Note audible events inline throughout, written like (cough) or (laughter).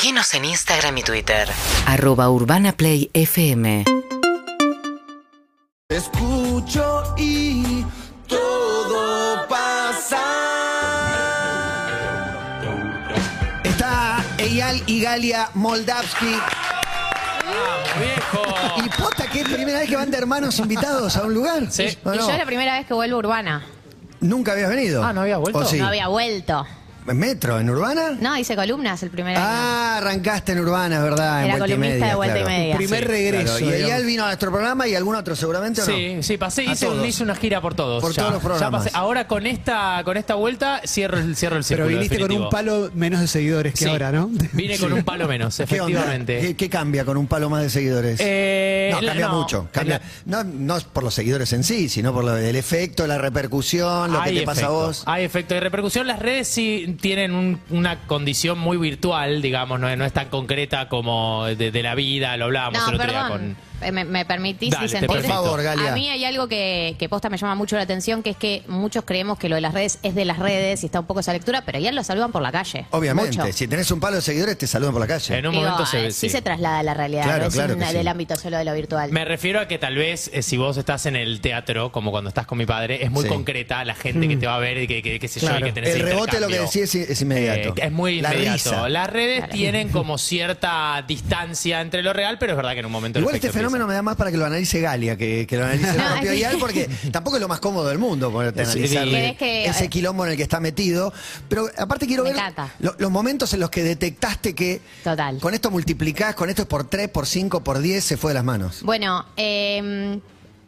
Seguinos en Instagram y Twitter. arroba urbanaplayfm Escucho y todo pasa. Está Eyal y Galia Moldavsky. viejo. Y posta que es primera vez que van de hermanos invitados a un lugar. Sí. ¿O Y no? yo es la primera vez que vuelvo a Urbana. Nunca habías venido. Ah, ¿no había vuelto? ¿O sí? No había vuelto. ¿En Metro? ¿En Urbana? No, hice columnas el primer año. Ah, arrancaste en Urbana, es ¿verdad? En Era vuelta y columnista media, de vuelta y media. Primer Sí, regreso. Claro, Y digamos. Eyal vino a nuestro programa y algún otro seguramente o no. Sí, sí, pasé, A hice, un- todos. hice una gira por todos. Por ya. todos los Ya programas. pasé. Ahora con esta, con esta vuelta cierro el, cierro el Pero círculo. viniste con definitivo. un palo menos de seguidores que Sí. ahora, ¿no? (laughs) Vine con un palo menos, ¿Qué onda? efectivamente. ¿Qué, qué cambia con un palo más de seguidores? Eh, no, la- cambia no, mucho. Cambia, la- no, no es por los seguidores en sí, sino por lo- el efecto, la repercusión, lo que te pasa a efecto, vos. Hay efecto de repercusión. Las redes sí tienen un- una condición muy virtual, digamos, no, no es tan concreta como de, de la vida, lo hablábamos No, el otro día con... Eh, ¿Me, me permitís Dale, disentir? Por favor, Galia. A mí hay algo que, que posta me llama mucho la atención, que es que muchos creemos que lo de las redes es de las redes y está un poco esa lectura, pero ya lo saludan por la calle. Obviamente, Mucho. si tenés un palo de seguidores, te saludan por la calle. En un Digo, momento se eh, ve, sí. sí. se traslada a la realidad, Claro, no es claro un- que sí. del ámbito solo de lo virtual. Me refiero a que tal vez eh, si vos estás en el teatro, como cuando estás con mi padre, es muy Sí. concreta la gente que te va a ver y que, que, que sé yo, y Claro. que tenés el rebote, lo que decís es, es inmediato. Eh, es muy La inmediato. risa. Las redes Claro. tienen como cierta distancia entre lo real, pero es verdad que en un momento el Igual este efecto fenómeno me da más para que lo analice Galia, que, que lo analice el No, (laughs) propio Eyal, porque tampoco es lo más cómodo del mundo ponerte Sí, analizar ¿Querés que- ese quilombo en el que está metido. Pero aparte quiero Me ver lo- los momentos en los que detectaste que Total. con esto multiplicás, con esto es por 3, por 5, por 10, se fue de las manos. Bueno, eh,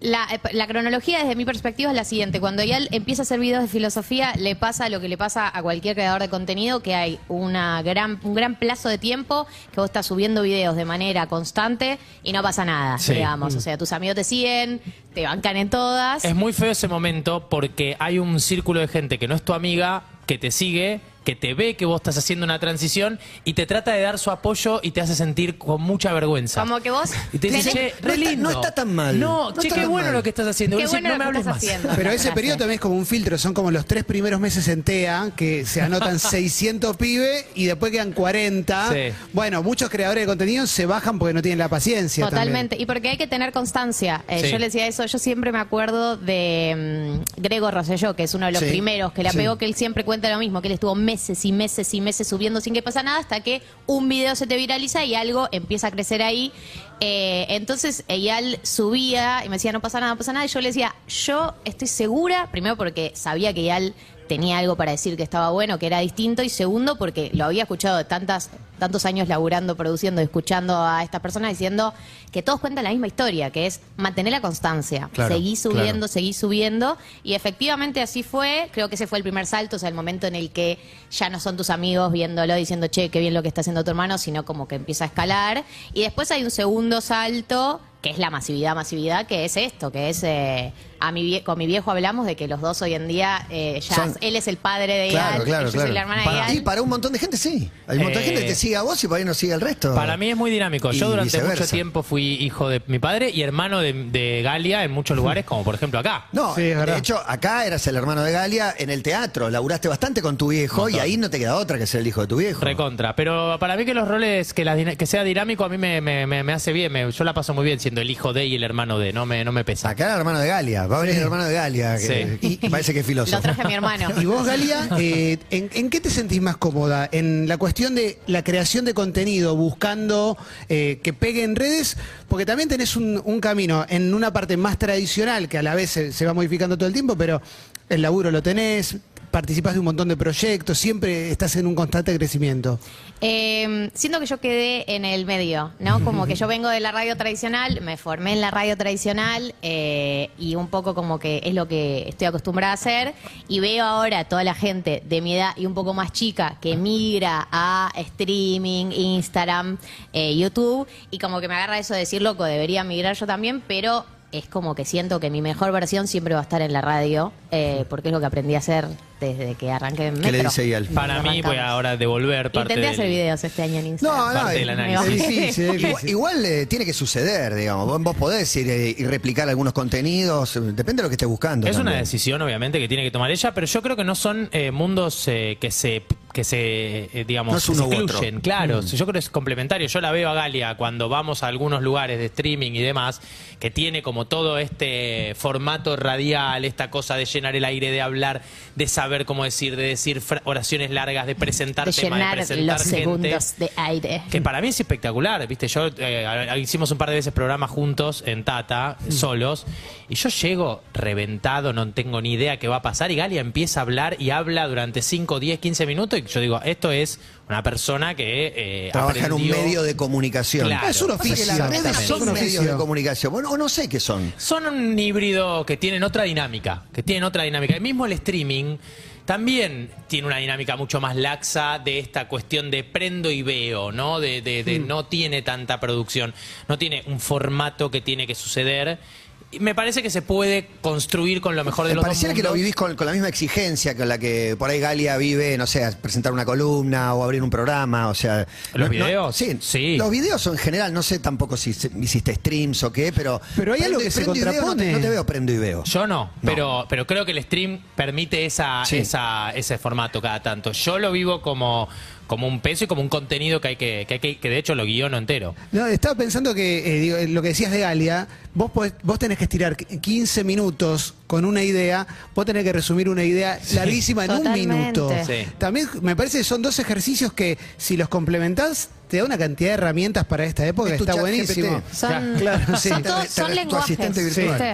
la, la cronología desde mi perspectiva es la siguiente. Cuando ya empieza a hacer videos de filosofía, le pasa lo que le pasa a cualquier creador de contenido, que hay una gran, un gran plazo de tiempo que vos estás subiendo videos de manera constante y no pasa nada, Sí. digamos. O sea, tus amigos te siguen, te bancan en todas. Es muy feo ese momento porque hay un círculo de gente que no es tu amiga, que te sigue, que te ve que vos estás haciendo una transición y te trata de dar su apoyo y te hace sentir con mucha vergüenza. Como que vos... Y te dice, che, No re está- lindo. no está tan mal. No, No che, qué bueno mal. lo que estás haciendo. Qué bueno no me lo que hables estás más. haciendo. Pero ese periodo también es como un filtro, son como los tres primeros meses en TEA, que se anotan (laughs) 600 pibes y después quedan 40. Sí. Bueno, muchos creadores de contenido se bajan porque no tienen la paciencia. Totalmente, y porque hay que tener constancia. Eh, Sí. Yo le decía eso, yo siempre me acuerdo de Grego Rosselló, que es uno de los Sí, primeros que la sí. pegó, que él siempre cuenta lo mismo, que él estuvo meses y meses y meses subiendo sin que pasa nada, hasta que un video se te viraliza y algo empieza a crecer ahí. Eh, entonces, Eyal subía y me decía, no pasa nada, no pasa nada, y yo le decía, yo estoy segura, primero porque sabía que Eyal tenía algo para decir que estaba bueno, que era distinto, y segundo porque lo había escuchado de tantas, tantos años laburando, produciendo, escuchando a estas personas diciendo que todos cuentan la misma historia, que es mantener la constancia, Claro, seguí subiendo, claro. seguí subiendo, y efectivamente así fue, creo que ese fue el primer salto, o sea, el momento en el que ya no son tus amigos viéndolo, diciendo, che, qué bien lo que está haciendo tu hermano, sino como que empieza a escalar, y después hay un segundo salto, que es la masividad, masividad, que es esto, que es... eh, a mi vie- con mi viejo hablamos de que los dos hoy en día eh, ya Son- él es el padre de Claro, Ian, claro, yo claro. soy la hermana Para- de y Ian. para un montón de gente sí. Hay un montón de Eh, gente que te sigue a vos y por ahí no sigue al resto. Para mí es muy dinámico. Y Yo durante viceversa. mucho tiempo fui hijo de mi padre y hermano de, de Galia en muchos lugares, como por ejemplo acá. No, Sí, es de verdad. hecho, acá eras el hermano de Galia en el teatro. Laburaste bastante con tu viejo y ahí no te queda otra que ser el hijo de tu viejo. Recontra. Pero para mí que los roles, que, la dina- que sea dinámico, a mí me, me- me- me hace bien. Me- yo la paso muy bien siendo el hijo de y el hermano de. No me, no me pesa. Acá era el hermano de Galia. Va a venir el hermano de Galia. que- Sí. y, y parece que es filósofo. Lo traje a mi hermano. (laughs) Y vos, Galia, eh, ¿en, en qué te sentís más cómoda? ¿En la cuestión de la creación de contenido, buscando eh, que pegue en redes? Porque también tenés un, un camino en una parte más tradicional, que a la vez se, se va modificando todo el tiempo, pero el laburo lo tenés, participás de un montón de proyectos, siempre estás en un constante crecimiento. Eh, siento que yo quedé en el medio, ¿no? Como que yo vengo de la radio tradicional, me formé en la radio tradicional eh, y un poco como que es lo que estoy acostumbrada a hacer y veo ahora toda la gente de mi edad y un poco más chica que migra a streaming, Instagram, eh, YouTube y como que me agarra eso de decir, loco, debería migrar yo también, pero es como que siento que mi mejor versión siempre va a estar en la radio eh, porque es lo que aprendí a hacer desde que arranqué en ¿Qué le Metro. dice? Para mí, voy a ahora devolver parte Intenté del- hacer videos este año en Instagram. No, no, Parte del análisis. (laughs) Igual, igual, eh, tiene que suceder, digamos. Vos, vos podés ir eh, y replicar algunos contenidos, depende de lo que estés buscando. Es una decisión, obviamente, que tiene que tomar ella, pero yo creo que no son eh, mundos eh, que se que se, eh, digamos, No es se uno u otro. excluyen. Claro, yo creo que es complementario. Yo la veo a Galia cuando vamos a algunos lugares de streaming y demás, que tiene como todo este formato radial, esta cosa de llenar el aire, de hablar, de saber cómo decir, de decir fra- oraciones largas, de presentar De temas, de llenar presentar los gente. segundos de aire. Que para mí es espectacular, ¿viste? Yo eh, hicimos un par de veces programas juntos en Tata, solos, y yo llego reventado, no tengo ni idea qué va a pasar, y Galia empieza a hablar y habla durante 5, 10, 15 minutos, y yo digo, esto es una persona que eh, Trabaja en un medio de comunicación. Claro. Es un oficio. las redes son un medios de comunicación. Bueno, o no sé qué son. Son un híbrido que tienen otra dinámica, que tienen otra dinámica. El mismo el streaming también tiene una dinámica mucho más laxa de esta cuestión de prendo y veo, ¿no? De, de- de no tiene tanta producción, no tiene un formato que tiene que suceder. Me parece que se puede construir con lo mejor de Me los dos pareciera que lo mundos. vivís con, con la misma exigencia con la que por ahí Galia vive, no sé, presentar una columna o abrir un programa, o sea... ¿Los no- no- videos? sí, Sí. Los videos en general, no sé tampoco si se- hiciste streams o qué, pero... Pero hay algo que se prendo y veo, no te- contrapone. No te, veo prendo y veo. Yo no, pero, pero creo que el stream permite esa, Sí. esa, ese formato cada tanto. Yo lo vivo como, como un peso y como un contenido que hay que, que, hay que, que de hecho lo guiono entero. No, estaba pensando que eh, digo, lo que decías de Galia, vos, podés- vos tenés que estirar 15 minutos con una idea, vos tenés que resumir una idea larguísima en Totalmente. un minuto. Sí. También me parece que son dos ejercicios que si los complementás te da una cantidad de herramientas para esta época que está buenísimo. Son, Claro, sí. son, Te- todos- son lenguajes.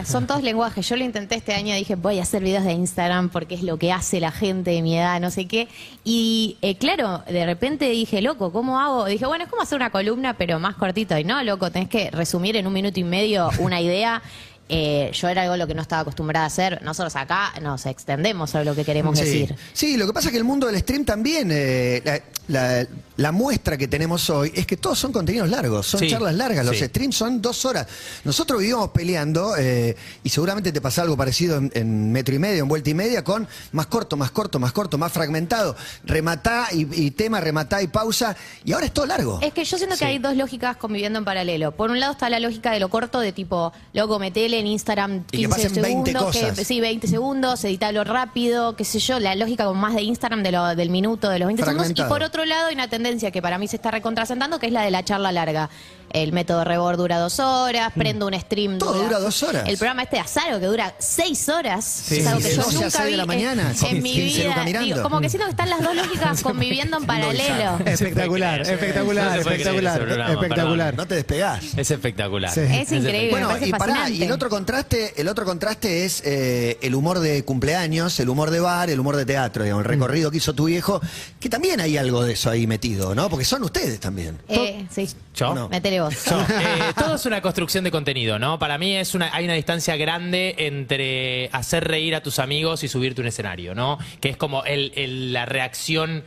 Son todos lenguajes. Yo lo intenté este año, dije, voy a hacer videos de Instagram porque es lo que hace la gente de mi edad, no sé qué. Y eh, claro, de repente dije, loco, ¿cómo hago? Dije, bueno, es como hacer una columna, pero más cortito. Y no, loco, tenés que resumir en un minuto y medio una idea. Eh, yo era algo a lo que no estaba acostumbrada a hacer. Nosotros acá nos extendemos sobre lo que queremos Sí. decir. Sí, lo que pasa es que el mundo del stream también, eh, la, la- la muestra que tenemos hoy es que todos son contenidos largos, son Sí, charlas largas, los sí. streams son dos horas. Nosotros vivimos peleando, eh, y seguramente te pasa algo parecido en, en metro y medio, en vuelta y media, con más corto, más corto, más corto, más fragmentado, rematá y, y tema, rematá y pausa, y ahora es todo largo. Es que yo siento que hay dos lógicas conviviendo en paralelo. Por un lado está la lógica de lo corto, de tipo, loco, metele en Instagram Y que 15 pasen 20 segundos, que, sí, 20 segundos, editalo rápido, qué sé yo, la lógica como más de Instagram de lo, del minuto, de los 20 segundos. Y por otro lado hay una tendencia que para mí se está recontrasentando, que es la de la charla larga. El método Rebord dura dos horas, prendo un stream. Mm. Todo dura dos horas. El programa este de Azaro que dura seis horas. es algo que de yo 12 a nunca 6 de vi la en- mañana, en, con mi 15 vida. Digo, como que siento que están las dos lógicas (laughs) conviviendo en paralelo. Espectacular, espectacular, espectacular, programa, espectacular. No te despegás. Es espectacular. Sí. Es increíble. Bueno, y pará, fascinante. y el otro contraste, el otro contraste es eh, el humor de cumpleaños, el humor de bar, el humor de teatro, digamos, el recorrido que hizo tu viejo, que también hay algo de eso ahí metido, ¿no? Porque son ustedes también. Eh, sí. ¿Yo? No. Métele (laughs) eh, (laughs) todo es una construcción de contenido, ¿no? Para mí es una, hay una distancia grande entre hacer reír a tus amigos y subirte un escenario, ¿no? Que es como el, el- la reacción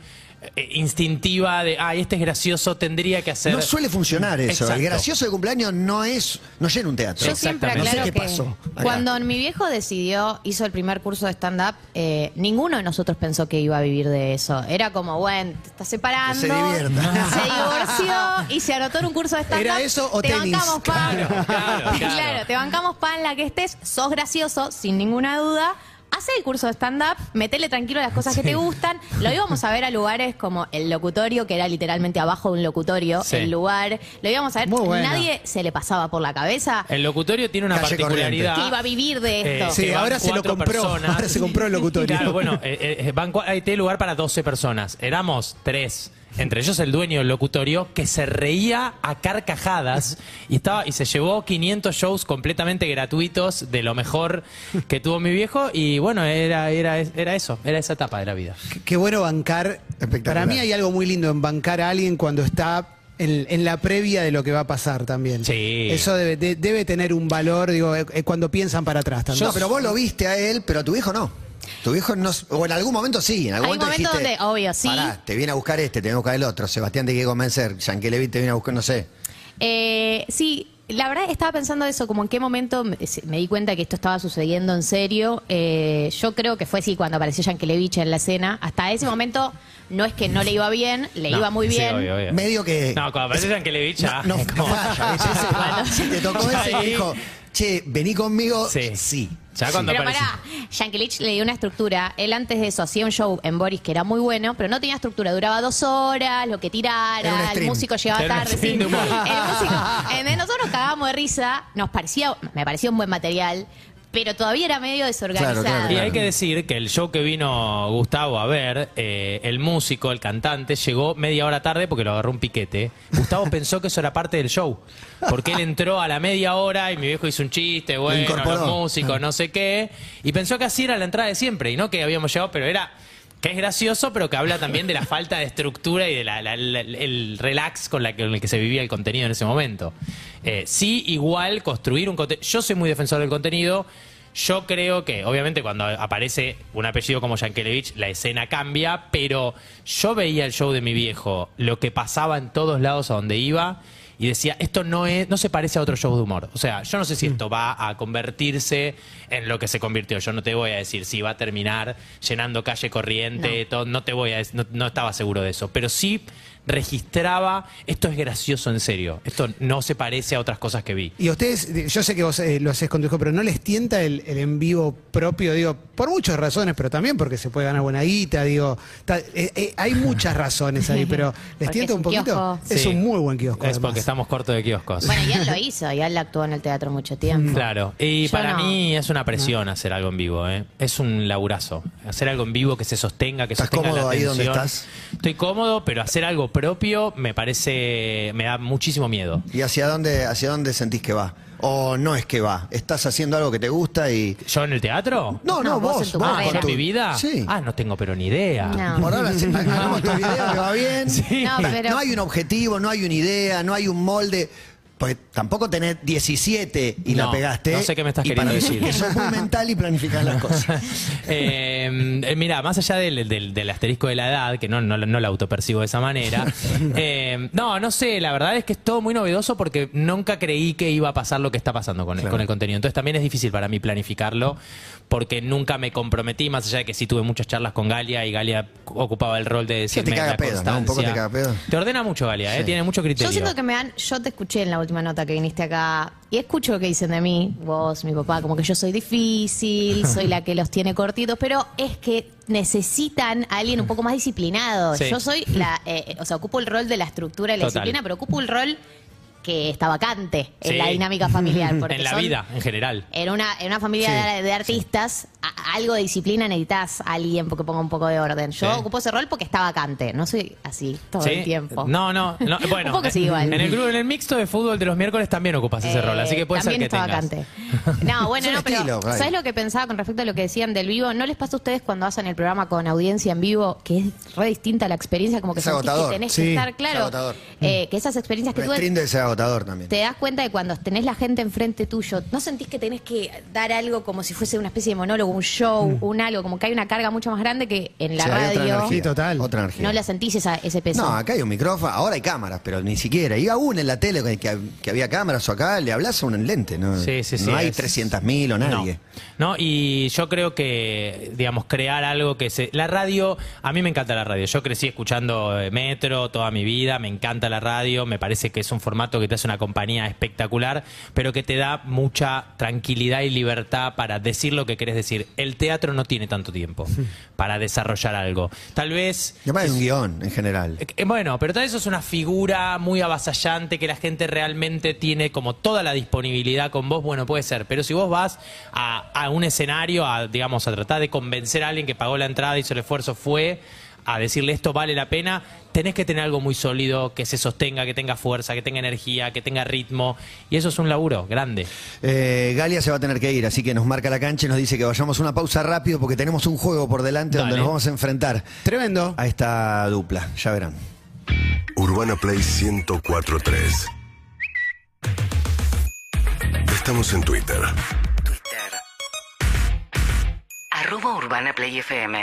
instintiva de, ay, este es gracioso, tendría que hacer... No suele funcionar eso. Exacto. El gracioso de cumpleaños no es, no llena un teatro. Yo siempre Exactamente. No sé aclaro qué que pasó acá. cuando mi viejo decidió, hizo el primer curso de stand-up, eh, ninguno de nosotros pensó que iba a vivir de eso. Era como, bueno, te estás separando, Que se divierta. se divorció y se anotó en un curso de stand-up. ¿Era eso o te tenis? bancamos pan. Claro, claro, (laughs) claro. te bancamos pan la que estés, sos gracioso, sin ninguna duda. Hace el curso de stand-up, metele tranquilo las cosas que te gustan. Lo íbamos a ver a lugares como el locutorio, que era literalmente abajo de un locutorio, Sí. el lugar. Lo íbamos a ver. Muy bueno. Nadie se le pasaba por la cabeza El locutorio tiene una Calle particularidad. que iba a vivir de esto. Sí, que van ahora se lo cuatro compró, personas. ahora se compró el locutorio. Claro, bueno, eh, eh, van cua- hay tiene lugar para 12 personas. Éramos tres. Entre ellos el dueño del locutorio, que se reía a carcajadas y estaba y se llevó 500 shows completamente gratuitos de lo mejor que tuvo mi viejo. Y bueno, era, era, era eso, era esa etapa de la vida. Qué- Qué bueno bancar. Para mí hay algo muy lindo en bancar a alguien cuando está en, en la previa de lo que va a pasar también. Sí. Eso debe, de- debe tener un valor, digo, eh, eh, cuando piensan para atrás también. No, pero vos lo viste a él, pero a tu hijo no. Tu viejo no. O en algún momento sí. En algún Hay un momento momento dijiste, donde, obvio, sí. Pará, te viene a buscar este, te viene a buscar el otro. Sebastián te quiere convencer. Yankelevich te viene a buscar, no sé. Eh, sí, la verdad estaba pensando eso, como en qué momento me, di cuenta que esto estaba sucediendo en serio. Eh, yo creo que fue así cuando apareció Yankelevich en la escena. Hasta ese momento no es que no le iba bien, le No, iba muy sí, bien. obvio, obvio. Medio que. No, cuando aparece Yankelevich ya. No, no (laughs) como- falla. Ese-. Si te tocó ese y dijo, che, vení conmigo. Sí. Sí. Ya cuando Pero aparece. pará, Yankelich le dio una estructura. Él antes de eso hacía un show en Boris que era muy bueno, pero no tenía estructura. Duraba dos horas, lo que Era un tirara, el stream. músico llegaba Era un tarde. stream sí. de humor. El músico. eh, nosotros nos cagábamos de risa, nos parecía, me parecía un buen material, pero todavía era medio desorganizado. Claro, claro, Y hay que decir que el show que vino Gustavo a ver, eh, el músico, el cantante, llegó media hora tarde porque lo agarró un piquete. Gustavo (laughs) pensó que eso era parte del show. Porque él entró a la media hora y mi viejo hizo un chiste, bueno, los músicos, no sé qué. Y pensó que así era la entrada de siempre y no que habíamos llegado, pero era que es gracioso, pero que habla también de la falta de estructura y del el relax con, la que, con el que se vivía el contenido en ese momento. Eh, sí, igual construir un contenido. Yo soy muy defensor del contenido. Yo creo que, obviamente, cuando aparece un apellido como Yankelevich, la escena cambia, pero yo veía el show de mi viejo, lo que pasaba en todos lados a donde iba, y decía, esto no es, no se parece a otro show de humor. O sea, yo no sé si esto va a convertirse en lo que se convirtió. Yo no te voy a decir si va a terminar llenando calle corriente, todo, no te voy a no, no estaba seguro de eso. Pero sí registraba, esto es gracioso en serio. Esto no se parece a otras cosas que vi. Y a ustedes, yo sé que vos eh, lo haces con tu hijo, pero ¿no les tienta el, el en vivo propio? Digo, por muchas razones, pero también porque se puede ganar buena guita, digo. ta- eh, eh, hay muchas razones ahí, pero (laughs) ¿les tienta un poquito? kiosco. Es Sí. un muy buen kiosco. Es además. porque estamos cortos de kioscos. Bueno, y él lo (laughs) hizo, y él actuó en el teatro mucho tiempo. Claro, y Yo para no. mí es una presión hacer algo en vivo, ¿eh? es un laburazo. Hacer algo en vivo que se sostenga, que ¿Estás sostenga la cómodo ahí donde estás? Estoy cómodo, pero hacer algo propio me parece, me da muchísimo miedo. ¿Y hacia dónde, hacia dónde sentís que va? O no es que va. Estás haciendo algo que te gusta y. ¿Yo en el teatro? No, no, No, vos vos. en tu vos con carrera. ¿en mi vida? Sí. Ah, no tengo pero ni idea. No. Por ahora sí, hagamos tu video que va bien. Sí. No, pero- No hay un objetivo, no hay una idea, no hay un molde. Porque tampoco tenés 17 y la pegaste. no sé qué me estás y queriendo para mí decir. Eso es muy mental y planificás las cosas. (laughs) Eh, eh, mira, más allá del, del- del asterisco de la edad, que no, no, no la autopercibo de esa manera, (laughs) eh, no, no sé, la verdad es que es todo muy novedoso porque nunca creí que iba a pasar lo que está pasando con el, con el contenido. Entonces también es difícil para mí planificarlo porque nunca me comprometí, más allá de que sí tuve muchas charlas con Galia y Galia ocupaba el rol de decirme caga la pedo, ¿no? Un poco te caga pedo. Te ordena mucho Galia, ¿eh? Sí. tiene mucho criterio. Yo siento que me dan, yo te escuché en la última nota que viniste acá y escucho lo que dicen de mí, vos, mi papá, como que yo soy difícil, (laughs) soy la que los tiene cortitos, pero es que necesitan a alguien un poco más disciplinado. Sí. Yo soy la, eh, o sea, ocupo el rol de la estructura y la Total. disciplina, pero ocupo el rol que está vacante en Sí. la dinámica familiar. Porque (laughs) en la son- vida, en general. En una, en una familia Sí, de, de artistas, a- algo de disciplina necesitas a alguien porque ponga un poco de orden. Yo Sí. ocupo ese rol porque está vacante, no soy así todo ¿Sí? el tiempo. No, no, no, (laughs) bueno. Un poco sí, igual. En el grupo, en el mixto de fútbol de los miércoles también ocupas ese Eh, rol, así que puede ser también que está tengas. vacante. (laughs) No, bueno, Es no, pero estilo. ¿sabes lo que pensaba con respecto a lo que decían del vivo? ¿No les pasa a ustedes cuando hacen el programa con audiencia en vivo que es re distinta la experiencia? Como que Es agotador. que tenés Sí, que estar es claro. agotador. eh, que esas experiencias que tú es agotador también. te das cuenta de cuando tenés la gente enfrente tuyo, ¿no sentís que tenés que dar algo como si fuese una especie de monólogo, un show, un algo, como que hay una carga mucho más grande que en la otra radio? energía, Sí, total. Otra energía. No la sentís esa- ese peso. No, acá hay un micrófono, ahora hay cámaras, pero ni siquiera. Y aún en la tele que, había cámaras o acá, le hablas a un lente, ¿no? Sí, sí, sí, No hay es- 300.000 o nadie. No, no, y yo creo que, digamos, crear algo que se... La radio, a mí me encanta la radio. Yo crecí escuchando eh, Metro toda mi vida, me encanta la radio, me parece que es un formato que te hace una compañía espectacular, pero que te da mucha tranquilidad y libertad para decir lo que querés decir. El teatro no tiene tanto tiempo para desarrollar algo. Tal vez... Además hay un guion en general. Eh, Bueno, pero tal vez eso es una figura muy avasallante que la gente realmente tiene como toda la disponibilidad con vos, bueno, puede ser. Pero si vos vas a, a un escenario, a, digamos, a tratar de convencer a alguien que pagó la entrada, hizo el esfuerzo, fue a decirle esto vale la pena, tenés que tener algo muy sólido, que se sostenga, que tenga fuerza, que tenga energía, que tenga ritmo. Y eso es un laburo grande. Eh, Galia se va a tener que ir, así que nos marca la cancha y nos dice que vayamos a una pausa rápido porque tenemos un juego por delante donde nos vamos a enfrentar Tremendo. a esta dupla. Ya verán. Urbana Play 1043. Estamos en Twitter. Twitter. Arroba Urbana Play FM.